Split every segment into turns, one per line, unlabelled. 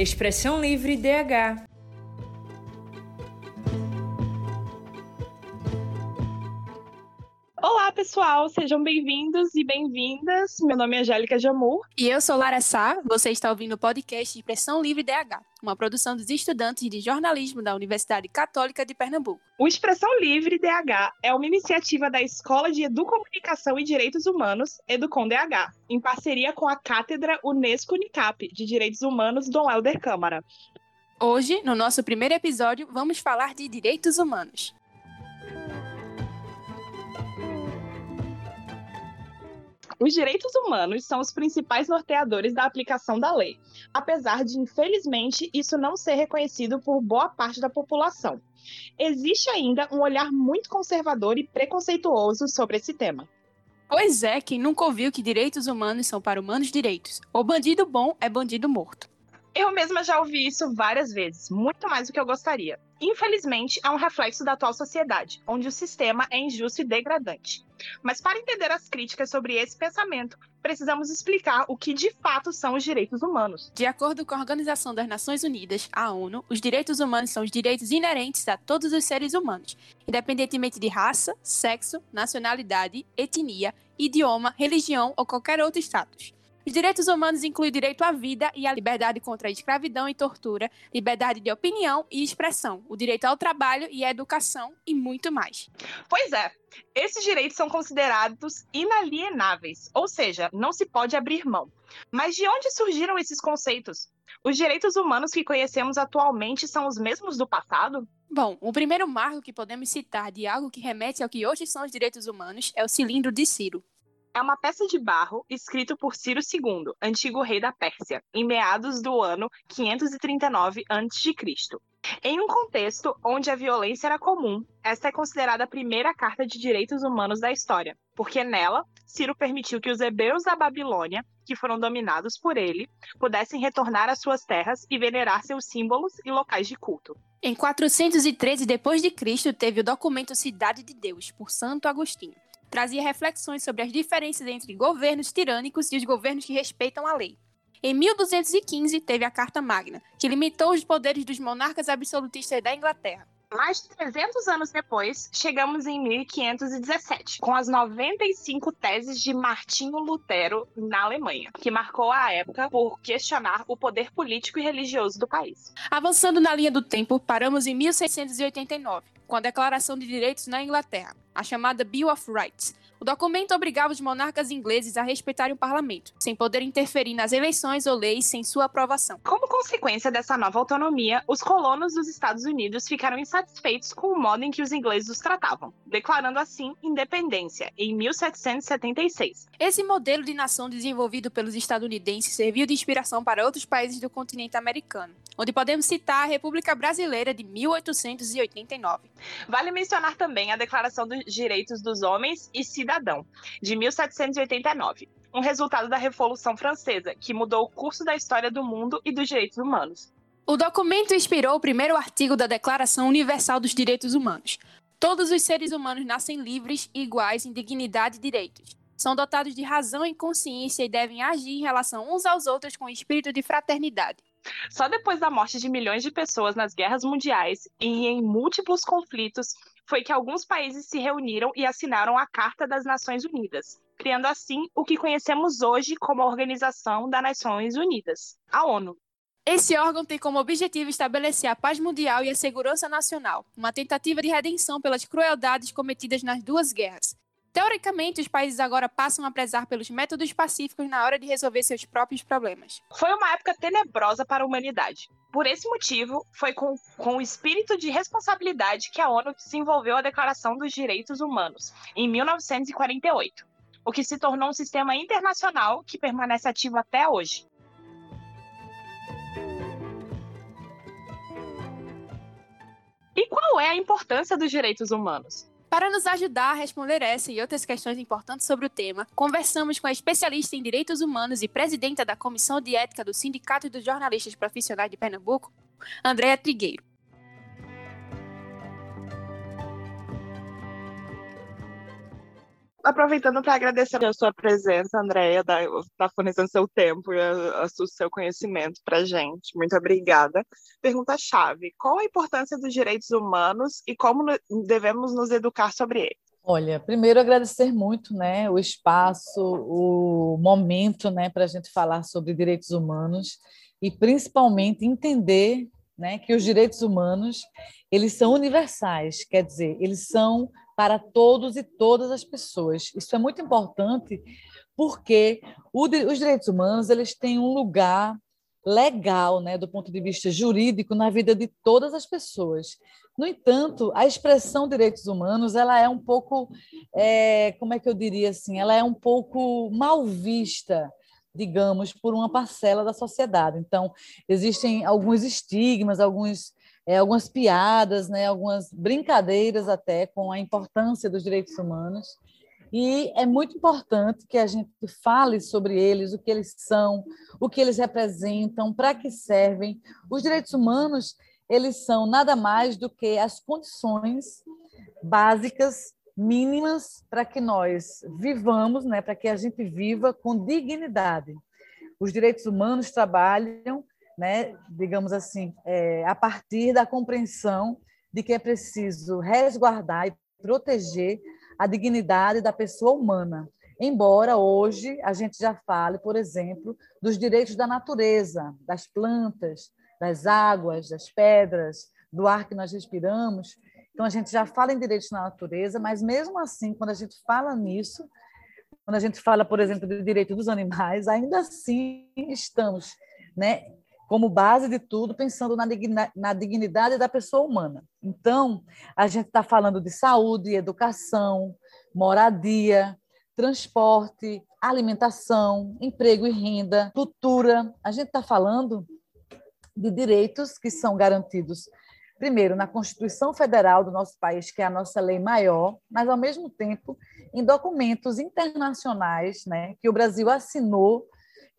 Expressão Livre DH.
Olá, pessoal, sejam bem-vindos e bem-vindas. Meu nome é Angélica Jamur.
E eu sou Lara Sá. Você está ouvindo o podcast Expressão Livre DH, uma produção dos estudantes de jornalismo da Universidade Católica de Pernambuco.
O Expressão Livre DH é uma iniciativa da Escola de Educomunicação e Direitos Humanos, Educom DH, em parceria com a Cátedra Unesco Unicap de Direitos Humanos Dom Helder Câmara.
Hoje, no nosso primeiro episódio, vamos falar de direitos humanos.
Os direitos humanos são os principais norteadores da aplicação da lei, apesar de, infelizmente, isso não ser reconhecido por boa parte da população. Existe ainda um olhar muito conservador e preconceituoso sobre esse tema.
Pois é, quem nunca ouviu que direitos humanos são para humanos direitos? O bandido bom é bandido morto.
Eu mesma já ouvi isso várias vezes, muito mais do que eu gostaria. Infelizmente, é um reflexo da atual sociedade, onde o sistema é injusto e degradante. Mas para entender as críticas sobre esse pensamento, precisamos explicar o que de fato são os direitos humanos.
De acordo com a Organização das Nações Unidas, a ONU, os direitos humanos são os direitos inerentes a todos os seres humanos, independentemente de raça, sexo, nacionalidade, etnia, idioma, religião ou qualquer outro status. Os direitos humanos incluem o direito à vida e à liberdade contra a escravidão e tortura, liberdade de opinião e expressão, o direito ao trabalho e à educação e muito mais.
Pois é, esses direitos são considerados inalienáveis, ou seja, não se pode abrir mão. Mas de onde surgiram esses conceitos? Os direitos humanos que conhecemos atualmente são os mesmos do passado?
Bom, o primeiro marco que podemos citar de algo que remete ao que hoje são os direitos humanos é o cilindro de Ciro
é uma peça de barro escrito por Ciro II, antigo rei da Pérsia, em meados do ano 539 a.C. Em um contexto onde a violência era comum, esta é considerada a primeira carta de direitos humanos da história, porque nela, Ciro permitiu que os hebreus da Babilônia, que foram dominados por ele, pudessem retornar às suas terras e venerar seus símbolos e locais de culto.
Em 413 d.C., teve o documento Cidade de Deus, por Santo Agostinho trazia reflexões sobre as diferenças entre governos tirânicos e os governos que respeitam a lei. Em 1215, teve a Carta Magna, que limitou os poderes dos monarcas absolutistas da Inglaterra.
Mais de 300 anos depois, chegamos em 1517, com as 95 teses de Martinho Lutero na Alemanha, que marcou a época por questionar o poder político e religioso do país.
Avançando na linha do tempo, paramos em 1689, com a Declaração de Direitos na Inglaterra, a chamada Bill of Rights, o documento obrigava os monarcas ingleses a respeitarem o parlamento, sem poder interferir nas eleições ou leis sem sua aprovação.
Como consequência dessa nova autonomia, os colonos dos Estados Unidos ficaram insatisfeitos com o modo em que os ingleses os tratavam, declarando assim independência em 1776.
Esse modelo de nação desenvolvido pelos estadunidenses serviu de inspiração para outros países do continente americano, onde podemos citar a República Brasileira de 1889.
Vale mencionar também a Declaração dos Direitos dos Homens e Cidadão, de 1789, um resultado da Revolução Francesa, que mudou o curso da história do mundo e dos direitos humanos.
O documento inspirou o primeiro artigo da Declaração Universal dos Direitos Humanos. Todos os seres humanos nascem livres e iguais em dignidade e direitos. São dotados de razão e consciência e devem agir em relação uns aos outros com espírito de fraternidade.
Só depois da morte de milhões de pessoas nas guerras mundiais e em múltiplos conflitos foi que alguns países se reuniram e assinaram a Carta das Nações Unidas, criando assim o que conhecemos hoje como a Organização das Nações Unidas, a ONU.
Esse órgão tem como objetivo estabelecer a paz mundial e a segurança nacional, uma tentativa de redenção pelas crueldades cometidas nas duas guerras. Teoricamente, os países agora passam a prezar pelos métodos pacíficos na hora de resolver seus próprios problemas.
Foi uma época tenebrosa para a humanidade. Por esse motivo, foi com, com o espírito de responsabilidade que a ONU desenvolveu a Declaração dos Direitos Humanos, em 1948, o que se tornou um sistema internacional que permanece ativo até hoje. E qual é a importância dos direitos humanos?
Para nos ajudar a responder essa e outras questões importantes sobre o tema, conversamos com a especialista em direitos humanos e presidenta da Comissão de Ética do Sindicato dos Jornalistas Profissionais de Pernambuco, Andréa Trigueiro.
Aproveitando para agradecer a sua presença, Andréia, da, da fornecendo seu tempo e o seu conhecimento para a gente. Muito obrigada. Pergunta-chave: qual a importância dos direitos humanos e como devemos nos educar sobre eles?
Olha, primeiro agradecer muito, né, o espaço, o momento, né, para a gente falar sobre direitos humanos e principalmente entender, né, que os direitos humanos eles são universais, quer dizer, eles são para todos e todas as pessoas. Isso é muito importante porque os direitos humanos eles têm um lugar legal, né, do ponto de vista jurídico, na vida de todas as pessoas. No entanto, a expressão direitos humanos ela é um pouco, é, como é que eu diria assim, ela é um pouco mal vista, digamos, por uma parcela da sociedade. Então, existem alguns estigmas, alguns é, algumas piadas, né, algumas brincadeiras até com a importância dos direitos humanos. E é muito importante que a gente fale sobre eles, o que eles são, o que eles representam, para que servem. Os direitos humanos, eles são nada mais do que as condições básicas, mínimas, para que nós vivamos, né, para que a gente viva com dignidade. Os direitos humanos trabalham né, digamos assim, é, a partir da compreensão de que é preciso resguardar e proteger a dignidade da pessoa humana. Embora hoje a gente já fale, por exemplo, dos direitos da natureza, das plantas, das águas, das pedras, do ar que nós respiramos. Então a gente já fala em direitos da natureza, mas mesmo assim, quando a gente fala nisso, quando a gente fala, por exemplo, do direito dos animais, ainda assim estamos né, como base de tudo, pensando na dignidade da pessoa humana. Então, a gente está falando de saúde, educação, moradia, transporte, alimentação, emprego e renda, cultura. A gente está falando de direitos que são garantidos, primeiro, na Constituição Federal do nosso país, que é a nossa lei maior, mas, ao mesmo tempo, em documentos internacionais né, que o Brasil assinou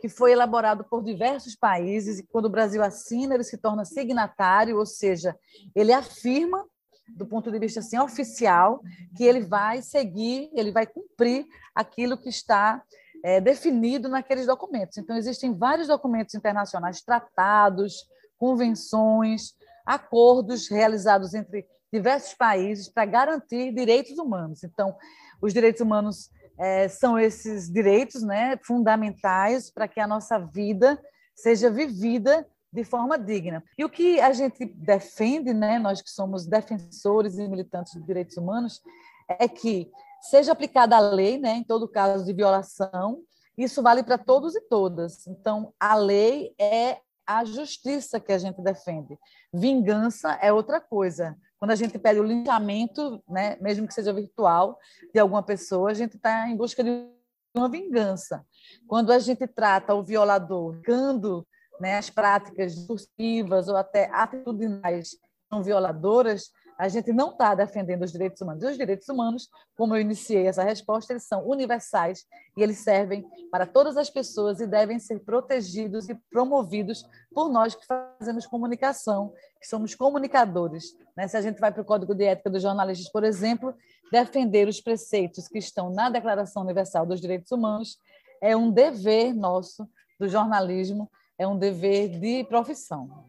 que foi elaborado por diversos países e quando o Brasil assina, ele se torna signatário, ou seja, ele afirma do ponto de vista assim oficial que ele vai seguir, ele vai cumprir aquilo que está é, definido naqueles documentos. Então existem vários documentos internacionais, tratados, convenções, acordos realizados entre diversos países para garantir direitos humanos. Então, os direitos humanos é, são esses direitos né, fundamentais para que a nossa vida seja vivida de forma digna. E o que a gente defende, né, nós que somos defensores e militantes de direitos humanos, é que seja aplicada a lei, né, em todo caso de violação, isso vale para todos e todas. Então, a lei é a justiça que a gente defende. Vingança é outra coisa. Quando a gente pede o linchamento, né, mesmo que seja virtual, de alguma pessoa, a gente está em busca de uma vingança. Quando a gente trata o violador, cando né, as práticas discursivas ou até atitudinais não violadoras, a gente não está defendendo os direitos humanos. E os direitos humanos, como eu iniciei essa resposta, eles são universais e eles servem para todas as pessoas e devem ser protegidos e promovidos por nós que fazemos comunicação, que somos comunicadores. Né? Se a gente vai para o Código de Ética dos Jornalistas, por exemplo, defender os preceitos que estão na Declaração Universal dos Direitos Humanos é um dever nosso do jornalismo, é um dever de profissão.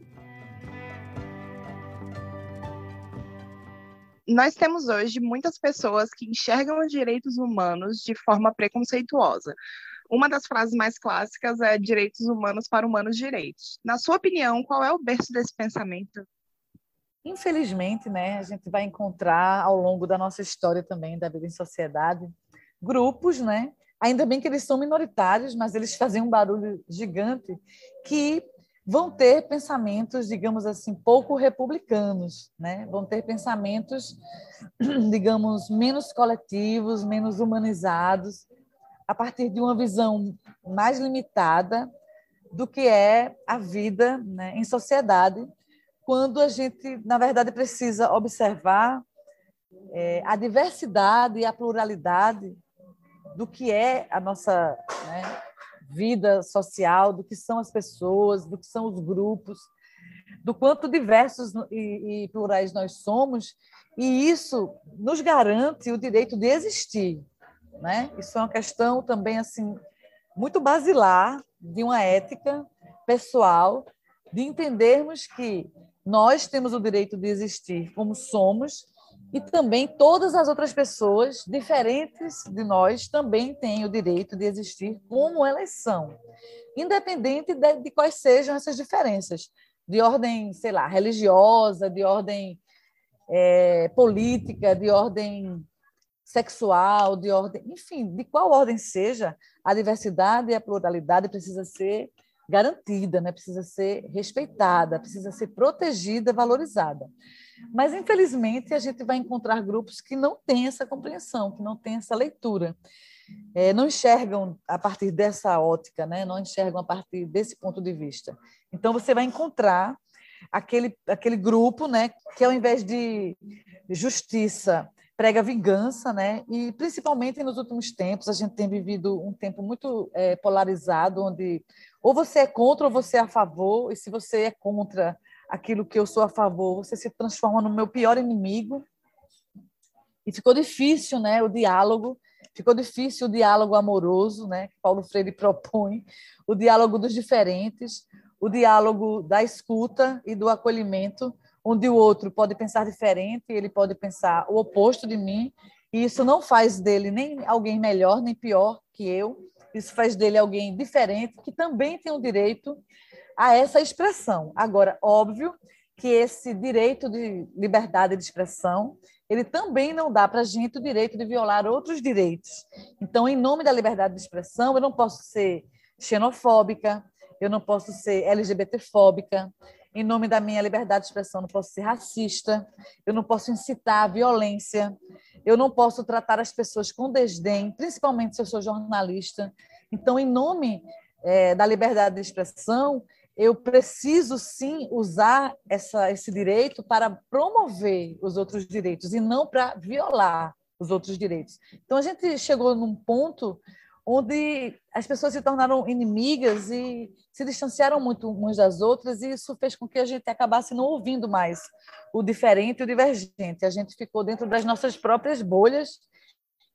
Nós temos hoje muitas pessoas que enxergam os direitos humanos de forma preconceituosa. Uma das frases mais clássicas é direitos humanos para humanos direitos. Na sua opinião, qual é o berço desse pensamento?
Infelizmente, né, a gente vai encontrar ao longo da nossa história também da vida em sociedade grupos, né? Ainda bem que eles são minoritários, mas eles fazem um barulho gigante que vão ter pensamentos, digamos assim, pouco republicanos, né? Vão ter pensamentos, digamos, menos coletivos, menos humanizados, a partir de uma visão mais limitada do que é a vida né, em sociedade, quando a gente, na verdade, precisa observar é, a diversidade e a pluralidade do que é a nossa né, vida social, do que são as pessoas, do que são os grupos, do quanto diversos e, e plurais nós somos, e isso nos garante o direito de existir. né? Isso é uma questão também assim muito basilar de uma ética pessoal, de entendermos que nós temos o direito de existir como somos e também todas as outras pessoas diferentes de nós também têm o direito de existir como elas são, independente de, de quais sejam essas diferenças, de ordem, sei lá, religiosa, de ordem é, política, de ordem sexual, de ordem, enfim, de qual ordem seja, a diversidade e a pluralidade precisa ser garantida, né? precisa ser respeitada, precisa ser protegida, valorizada. Mas, infelizmente, a gente vai encontrar grupos que não têm essa compreensão, que não têm essa leitura. É, não enxergam a partir dessa ótica, né? não enxergam a partir desse ponto de vista. Então, você vai encontrar aquele, aquele grupo né, que, ao invés de justiça, prega vingança, né? E principalmente nos últimos tempos a gente tem vivido um tempo muito é, polarizado, onde ou você é contra ou você é a favor, e se você é contra aquilo que eu sou a favor, você se transforma no meu pior inimigo. E ficou difícil, né, o diálogo, ficou difícil o diálogo amoroso, né, que Paulo Freire propõe, o diálogo dos diferentes, o diálogo da escuta e do acolhimento, onde o outro pode pensar diferente, ele pode pensar o oposto de mim, e isso não faz dele nem alguém melhor nem pior que eu, isso faz dele alguém diferente, que também tem o direito a essa expressão. Agora, óbvio que esse direito de liberdade de expressão, ele também não dá para a gente o direito de violar outros direitos. Então, em nome da liberdade de expressão, eu não posso ser xenofóbica, eu não posso ser LGBTfóbica, em nome da minha liberdade de expressão, eu não posso ser racista, eu não posso incitar a violência, eu não posso tratar as pessoas com desdém, principalmente se eu sou jornalista. Então, em nome é, da liberdade de expressão, eu preciso sim usar essa, esse direito para promover os outros direitos e não para violar os outros direitos. Então a gente chegou num ponto onde as pessoas se tornaram inimigas e se distanciaram muito umas das outras, e isso fez com que a gente acabasse não ouvindo mais o diferente e o divergente. A gente ficou dentro das nossas próprias bolhas,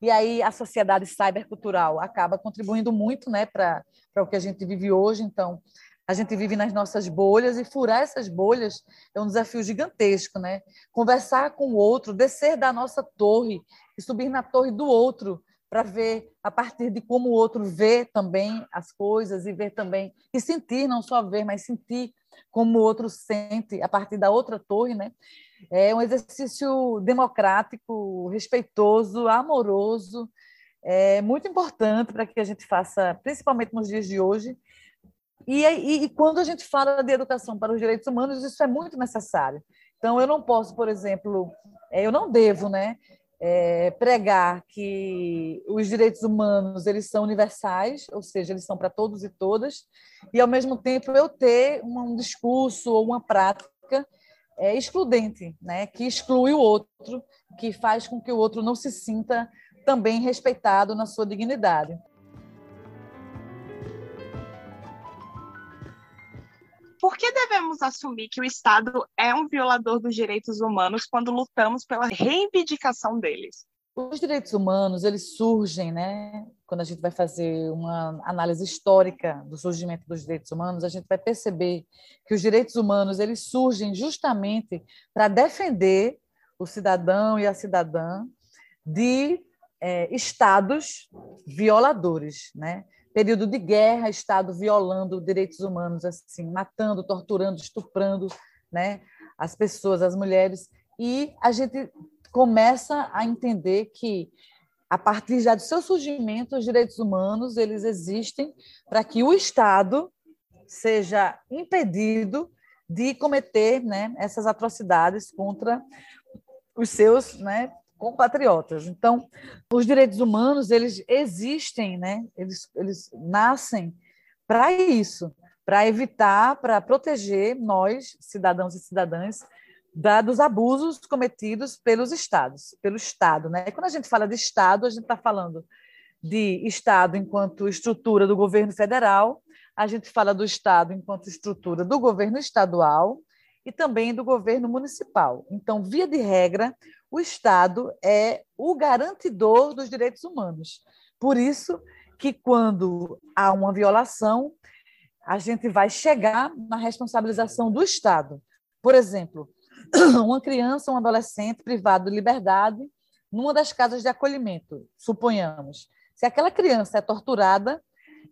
e aí a sociedade cybercultural acaba contribuindo muito né, para o que a gente vive hoje. Então, a gente vive nas nossas bolhas e furar essas bolhas é um desafio gigantesco, né? Conversar com o outro, descer da nossa torre e subir na torre do outro para ver a partir de como o outro vê também as coisas e ver também e sentir, não só ver, mas sentir como o outro sente a partir da outra torre, né? É um exercício democrático, respeitoso, amoroso, é muito importante para que a gente faça, principalmente nos dias de hoje, e, e, e, quando a gente fala de educação para os direitos humanos, isso é muito necessário. Então, eu não posso, por exemplo, é, eu não devo né, é, pregar que os direitos humanos eles são universais, ou seja, eles são para todos e todas, e, ao mesmo tempo, eu ter um discurso ou uma prática é, excludente, né, que exclui o outro, que faz com que o outro não se sinta também respeitado na sua dignidade.
Por que devemos assumir que o Estado é um violador dos direitos humanos quando lutamos pela reivindicação deles?
Os direitos humanos, eles surgem, né? Quando a gente vai fazer uma análise histórica do surgimento dos direitos humanos, a gente vai perceber que os direitos humanos, eles surgem justamente para defender o cidadão e a cidadã de é, estados violadores, né? Período de guerra, Estado violando direitos humanos, assim, matando, torturando, estuprando né, as pessoas, as mulheres. E a gente começa a entender que, a partir já do seu surgimento, os direitos humanos eles existem para que o Estado seja impedido de cometer né, essas atrocidades contra os seus né, compatriotas. Então, os direitos humanos, eles existem, né? eles, eles nascem para isso, para evitar, para proteger nós, cidadãos e cidadãs, da, dos abusos cometidos pelos estados, pelo Estado. Né? E quando a gente fala de Estado, a gente está falando de Estado enquanto estrutura do governo federal, a gente fala do Estado enquanto estrutura do governo estadual e também do governo municipal. Então, via de regra, o Estado é o garantidor dos direitos humanos. Por isso que quando há uma violação, a gente vai chegar na responsabilização do Estado. Por exemplo, uma criança, um adolescente privado de liberdade numa das casas de acolhimento, suponhamos. Se aquela criança é torturada,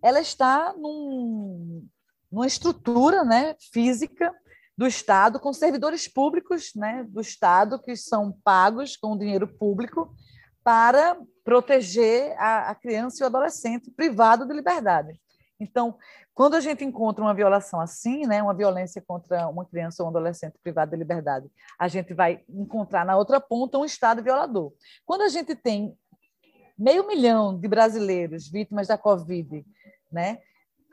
ela está num, numa estrutura né, física do Estado, com servidores públicos né, do Estado que são pagos com dinheiro público para proteger a, a criança e o adolescente privado de liberdade. Então, quando a gente encontra uma violação assim, né, uma violência contra uma criança ou um adolescente privado de liberdade, a gente vai encontrar na outra ponta um Estado violador. Quando a gente tem meio milhão de brasileiros vítimas da Covid, né,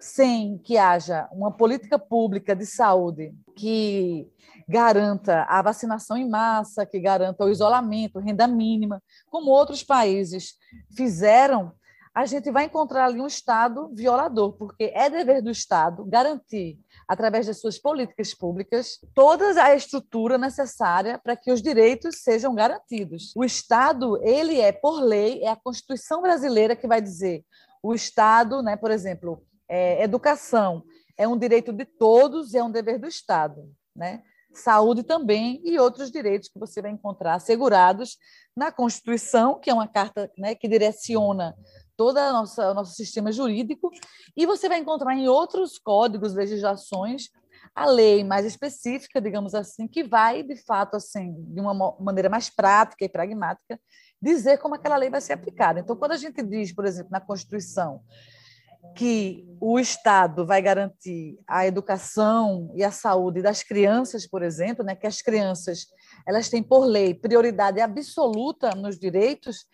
sem que haja uma política pública de saúde que garanta a vacinação em massa, que garanta o isolamento, renda mínima, como outros países fizeram, a gente vai encontrar ali um Estado violador, porque é dever do Estado garantir, através das suas políticas públicas, toda a estrutura necessária para que os direitos sejam garantidos. O Estado, ele é, por lei, é a Constituição brasileira que vai dizer o Estado, né, por exemplo, é, educação é um direito de todos e é um dever do Estado, né? Saúde também e outros direitos que você vai encontrar assegurados na Constituição, que é uma carta né, que direciona todo o nosso sistema jurídico, e você vai encontrar em outros códigos, legislações, a lei mais específica, digamos assim, que vai, de fato, assim, de uma maneira mais prática e pragmática, dizer como aquela lei vai ser aplicada. Então, quando a gente diz, por exemplo, na Constituição, que o Estado vai garantir a educação e a saúde das crianças, por exemplo, né, que as crianças elas têm por lei prioridade absoluta nos direitos,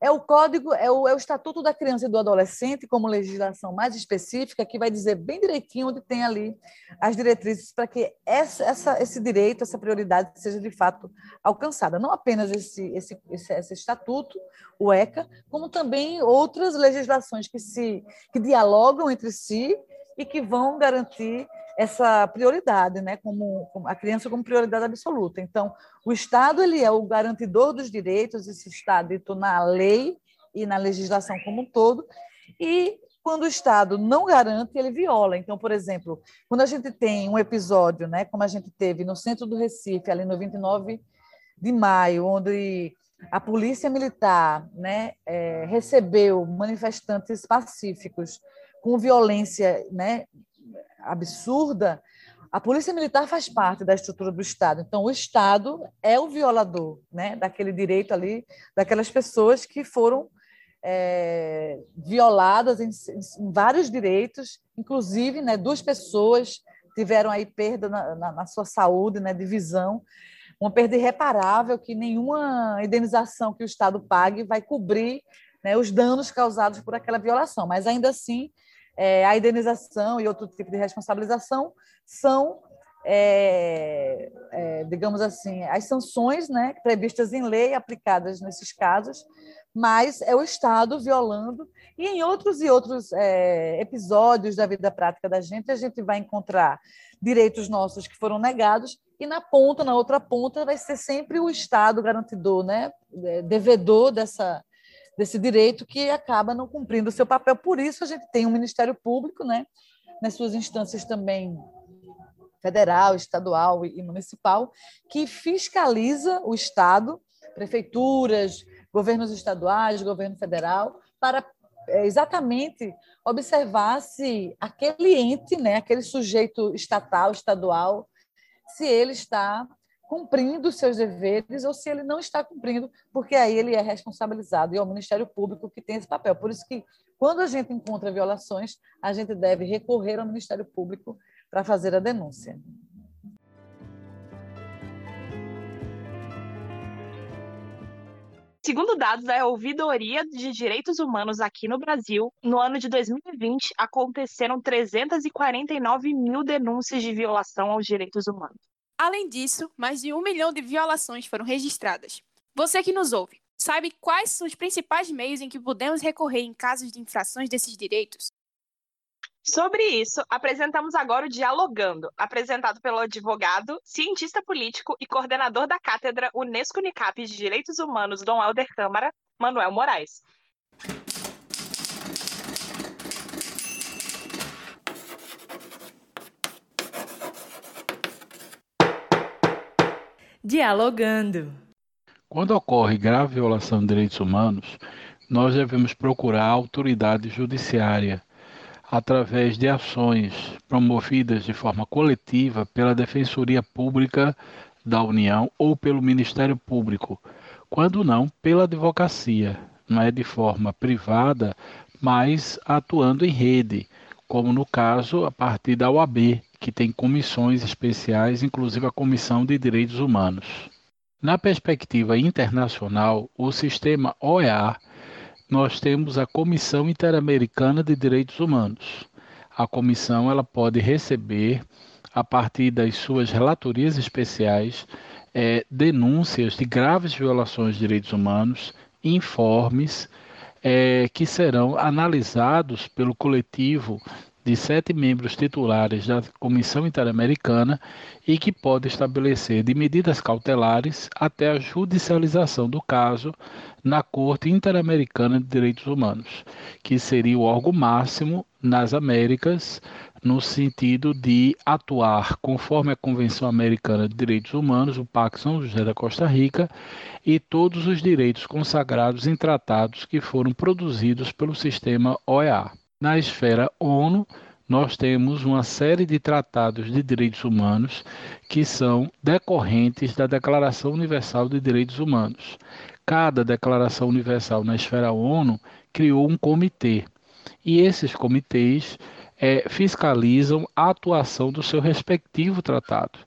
é o código, é o, é o Estatuto da Criança e do Adolescente, como legislação mais específica, que vai dizer bem direitinho onde tem ali as diretrizes para que essa, essa, esse direito, essa prioridade seja de fato alcançada. Não apenas esse, esse, esse, esse estatuto, o ECA, como também outras legislações que se que dialogam entre si e que vão garantir essa prioridade, né, como, como, a criança como prioridade absoluta. Então, o Estado ele é o garantidor dos direitos, isso está dito na lei e na legislação como um todo, e quando o Estado não garante, ele viola. Então, por exemplo, quando a gente tem um episódio, né, como a gente teve no centro do Recife, ali no 29 de maio, onde a polícia militar né, é, recebeu manifestantes pacíficos com violência né, absurda, a polícia militar faz parte da estrutura do Estado. Então, o Estado é o violador né, daquele direito ali, daquelas pessoas que foram é, violadas em, em, vários direitos, inclusive né, duas pessoas tiveram aí perda na, na, na sua saúde, né, de visão, uma perda irreparável que nenhuma indenização que o Estado pague vai cobrir né, os danos causados por aquela violação. Mas ainda assim, é, a indenização e outro tipo de responsabilização são, é, é, digamos assim, as sanções né, previstas em lei aplicadas nesses casos, mas é o Estado violando. E em outros e outros é, episódios da vida prática da gente, a gente vai encontrar direitos nossos que foram negados, e na ponta, na outra ponta, vai ser sempre o Estado garantidor, né, é, devedor dessa, desse direito que acaba não cumprindo o seu papel. Por isso, a gente tem um Ministério Público, né, nas suas instâncias também federal, estadual e municipal, que fiscaliza o Estado, prefeituras, governos estaduais, governo federal, para é, exatamente observar se aquele ente, né, aquele sujeito estatal, estadual, se ele está cumprindo seus deveres ou se ele não está cumprindo, porque aí ele é responsabilizado e é o Ministério Público que tem esse papel. Por isso que, quando a gente encontra violações, a gente deve recorrer ao Ministério Público para fazer a denúncia.
Segundo dados da Ouvidoria de Direitos Humanos aqui no Brasil, no ano de 2020 aconteceram 349 mil denúncias de violação aos direitos humanos.
Além disso, mais de um milhão de violações foram registradas. Você que nos ouve, sabe quais são os principais meios em que podemos recorrer em casos de infrações desses direitos?
Sobre isso, apresentamos agora o Dialogando, apresentado pelo advogado, cientista político e coordenador da cátedra Unesco Unicap de Direitos Humanos, Dom Helder Câmara, Manuel Moraes.
Dialogando.
Quando ocorre grave violação de direitos humanos, nós devemos procurar a autoridade judiciária através de ações promovidas de forma coletiva pela Defensoria Pública da União ou pelo Ministério Público, quando não pela advocacia, não é de forma privada, mas atuando em rede, como no caso a partir da OAB, que tem comissões especiais, inclusive a Comissão de Direitos Humanos. Na perspectiva internacional, o sistema OEA nós temos a Comissão Interamericana de Direitos Humanos. A comissão ela pode receber, a partir das suas relatorias especiais, é, denúncias de graves violações de direitos humanos, informes é, que serão analisados pelo coletivo de sete membros titulares da Comissão Interamericana e que pode estabelecer de medidas cautelares até a judicialização do caso na Corte Interamericana de Direitos Humanos, que seria o órgão máximo nas Américas no sentido de atuar conforme a Convenção Americana de Direitos Humanos, o Pacto São José da Costa Rica, e todos os direitos consagrados em tratados que foram produzidos pelo sistema OEA. Na esfera ONU, nós temos uma série de tratados de direitos humanos que são decorrentes da Declaração Universal de Direitos Humanos. Cada Declaração Universal na esfera ONU criou um comitê. E esses comitês é, fiscalizam a atuação do seu respectivo tratado.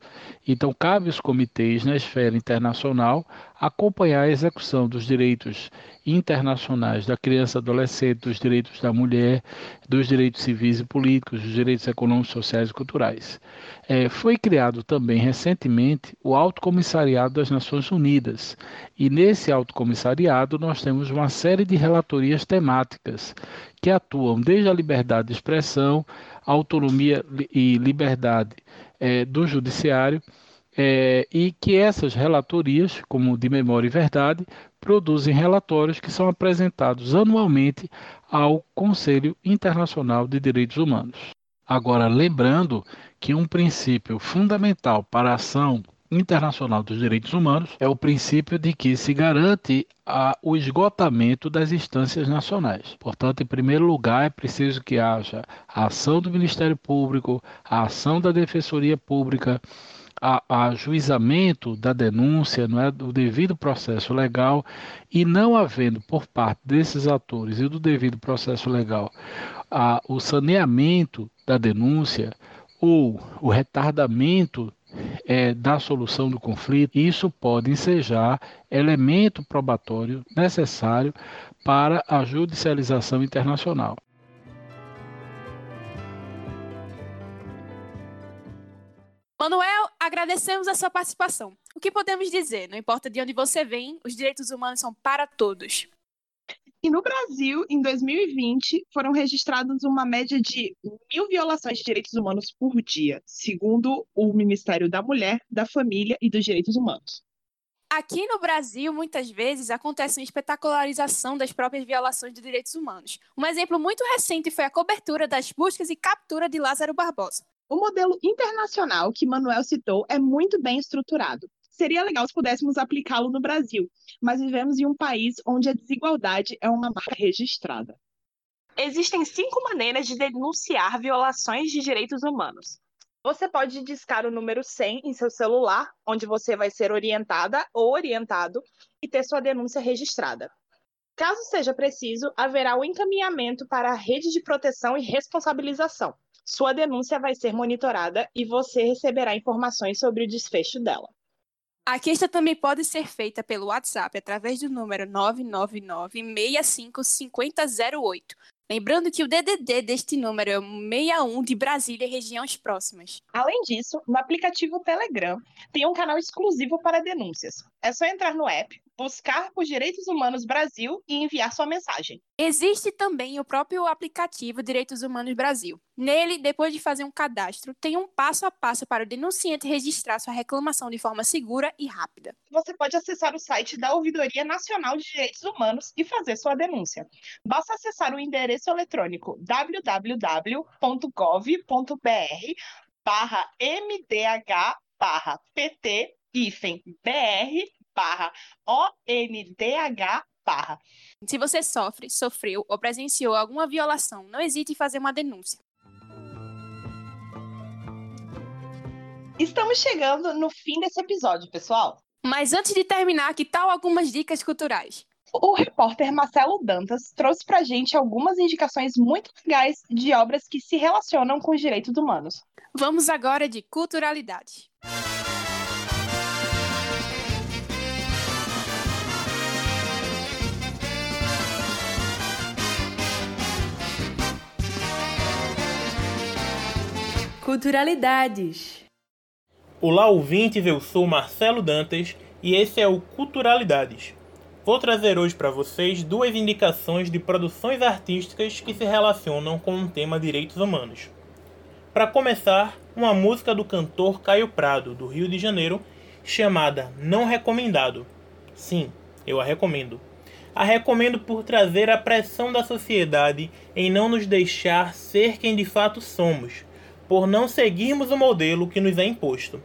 Então, cabe aos comitês na esfera internacional acompanhar a execução dos direitos internacionais da criança e adolescente, dos direitos da mulher, dos direitos civis e políticos, dos direitos econômicos, sociais e culturais. É, foi criado também recentemente o Alto Comissariado das Nações Unidas, e nesse Alto Comissariado nós temos uma série de relatorias temáticas que atuam desde a liberdade de expressão, autonomia e liberdade é, do Judiciário é, e que essas relatorias, como de memória e verdade, produzem relatórios que são apresentados anualmente ao Conselho Internacional de Direitos Humanos. Agora, lembrando que um princípio fundamental para a ação internacional dos direitos humanos é o princípio de que se garante a, o esgotamento das instâncias nacionais. Portanto, em primeiro lugar, é preciso que haja a ação do Ministério Público, a ação da Defensoria Pública, a, ajuizamento da denúncia, não é, do devido processo legal, e não havendo por parte desses atores e do devido processo legal a, o saneamento da denúncia ou o retardamento é, da solução do conflito, isso pode ensejar elemento probatório necessário para a judicialização internacional.
Manuel, agradecemos a sua participação. O que podemos dizer? Não importa de onde você vem, os direitos humanos são para todos.
E no Brasil, em 2020, foram registradas uma média de mil violações de direitos humanos por dia, segundo o Ministério da Mulher, da Família e dos Direitos Humanos.
Aqui no Brasil, muitas vezes, acontece uma espetacularização das próprias violações de direitos humanos. Um exemplo muito recente foi a cobertura das buscas e captura de Lázaro Barbosa.
O modelo internacional que Manuel citou é muito bem estruturado. Seria legal se pudéssemos aplicá-lo no Brasil, mas vivemos em um país onde a desigualdade é uma marca registrada. Existem cinco maneiras de denunciar violações de direitos humanos. Você pode discar o número 100 em seu celular, onde você vai ser orientada ou orientado e ter sua denúncia registrada. Caso seja preciso, haverá o um encaminhamento para a rede de proteção e responsabilização, sua denúncia vai ser monitorada e você receberá informações sobre o desfecho dela.
A queixa também pode ser feita pelo WhatsApp através do número 999-655008. Lembrando que o DDD deste número é o 61 de Brasília e regiões próximas.
Além disso, no aplicativo Telegram tem um canal exclusivo para denúncias. É só entrar no app, buscar por Direitos Humanos Brasil e enviar sua mensagem.
Existe também o próprio aplicativo Direitos Humanos Brasil. Nele, depois de fazer um cadastro, tem um passo a passo para o denunciante registrar sua reclamação de forma segura e rápida.
Você pode acessar o site da Ouvidoria Nacional de Direitos Humanos e fazer sua denúncia. Basta acessar o endereço eletrônico www.gov.br barra mdh barra pt br barra ondh barra.
Se você sofre, sofreu ou presenciou alguma violação, não hesite em fazer uma denúncia.
Estamos chegando no fim desse episódio, pessoal.
Mas antes de terminar, que tal algumas dicas culturais?
O repórter Marcelo Dantas trouxe pra gente algumas indicações muito legais de obras que se relacionam com os direitos humanos.
Vamos agora de culturalidade.
Culturalidades.
Olá, ouvintes, eu sou Marcelo Dantas e esse é o Culturalidades. Vou trazer hoje para vocês duas indicações de produções artísticas que se relacionam com o tema direitos humanos. Para começar, uma música do cantor Caio Prado, do Rio de Janeiro, chamada Não Recomendado. Sim, eu a recomendo. A recomendo por trazer a pressão da sociedade em não nos deixar ser quem de fato somos, por não seguirmos o modelo que nos é imposto.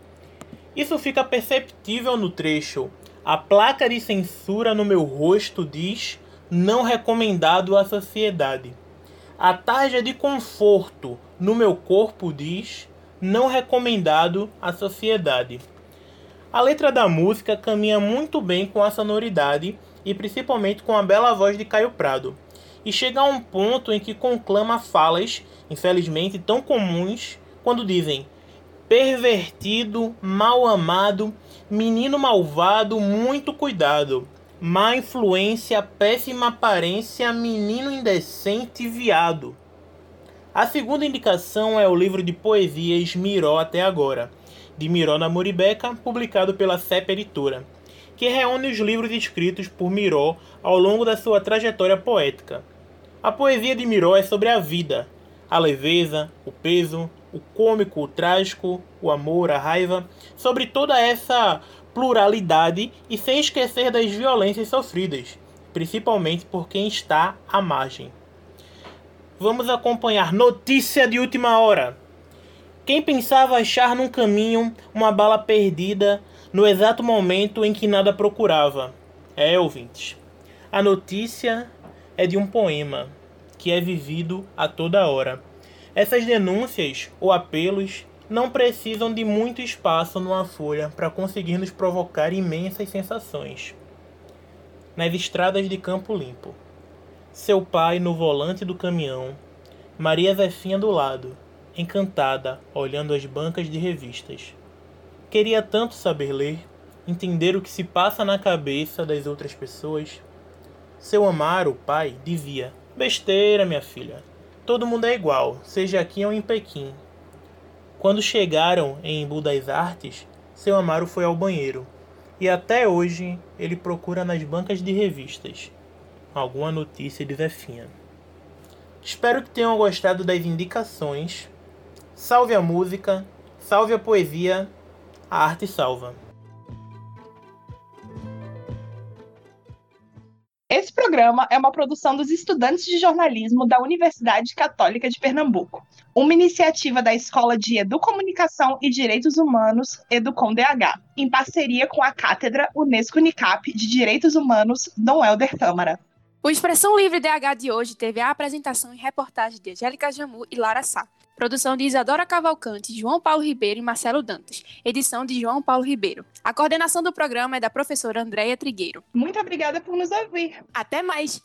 Isso fica perceptível no trecho. A placa de censura no meu rosto diz não recomendado à sociedade. A tarja de conforto no meu corpo diz não recomendado à sociedade. A letra da música caminha muito bem com a sonoridade e principalmente com a bela voz de Caio Prado, e chega a um ponto em que conclama falas, infelizmente tão comuns, quando dizem pervertido, mal amado, menino malvado, muito cuidado, má influência, péssima aparência, menino indecente, viado. A segunda indicação é o livro de poesias Miró até agora, de Miró na Moribeca, publicado pela CEP Editora, que reúne os livros escritos por Miró ao longo da sua trajetória poética. A poesia de Miró é sobre a vida, a leveza, o peso, o cômico, o trágico, o amor, a raiva, sobre toda essa pluralidade e sem esquecer das violências sofridas, principalmente por quem está à margem. Vamos acompanhar notícia de última hora. Quem pensava achar num caminho uma bala perdida no exato momento em que nada procurava? É, ouvintes. A notícia é de um poema que é vivido a toda hora. Essas denúncias ou apelos não precisam de muito espaço numa folha para conseguir nos provocar imensas sensações. Nas estradas de Campo Limpo. Seu pai no volante do caminhão, Maria Zefinha do lado, encantada, olhando as bancas de revistas. Queria tanto saber ler, entender o que se passa na cabeça das outras pessoas. Seu Amaro, pai, dizia: Besteira, minha filha. Todo mundo é igual, seja aqui ou em Pequim. Quando chegaram em Embu das Artes, seu Amaro foi ao banheiro. E até hoje ele procura nas bancas de revistas alguma notícia de Zefinha. Espero que tenham gostado das indicações. Salve a música, salve a poesia, a arte salva.
Esse programa é uma produção dos estudantes de jornalismo da Universidade Católica de Pernambuco, uma iniciativa da Escola de Educomunicação e Direitos Humanos, Educom DH, em parceria com a Cátedra Unesco Unicap de Direitos Humanos, Dom Helder Câmara.
O Expressão Livre DH de hoje teve a apresentação e reportagem de Angélica Jamu e Lara Sá. Produção de Isadora Cavalcante, João Paulo Ribeiro e Marcelo Dantas. Edição de João Paulo Ribeiro. A coordenação do programa é da professora Andréia Trigueiro.
Muito obrigada por nos ouvir.
Até mais!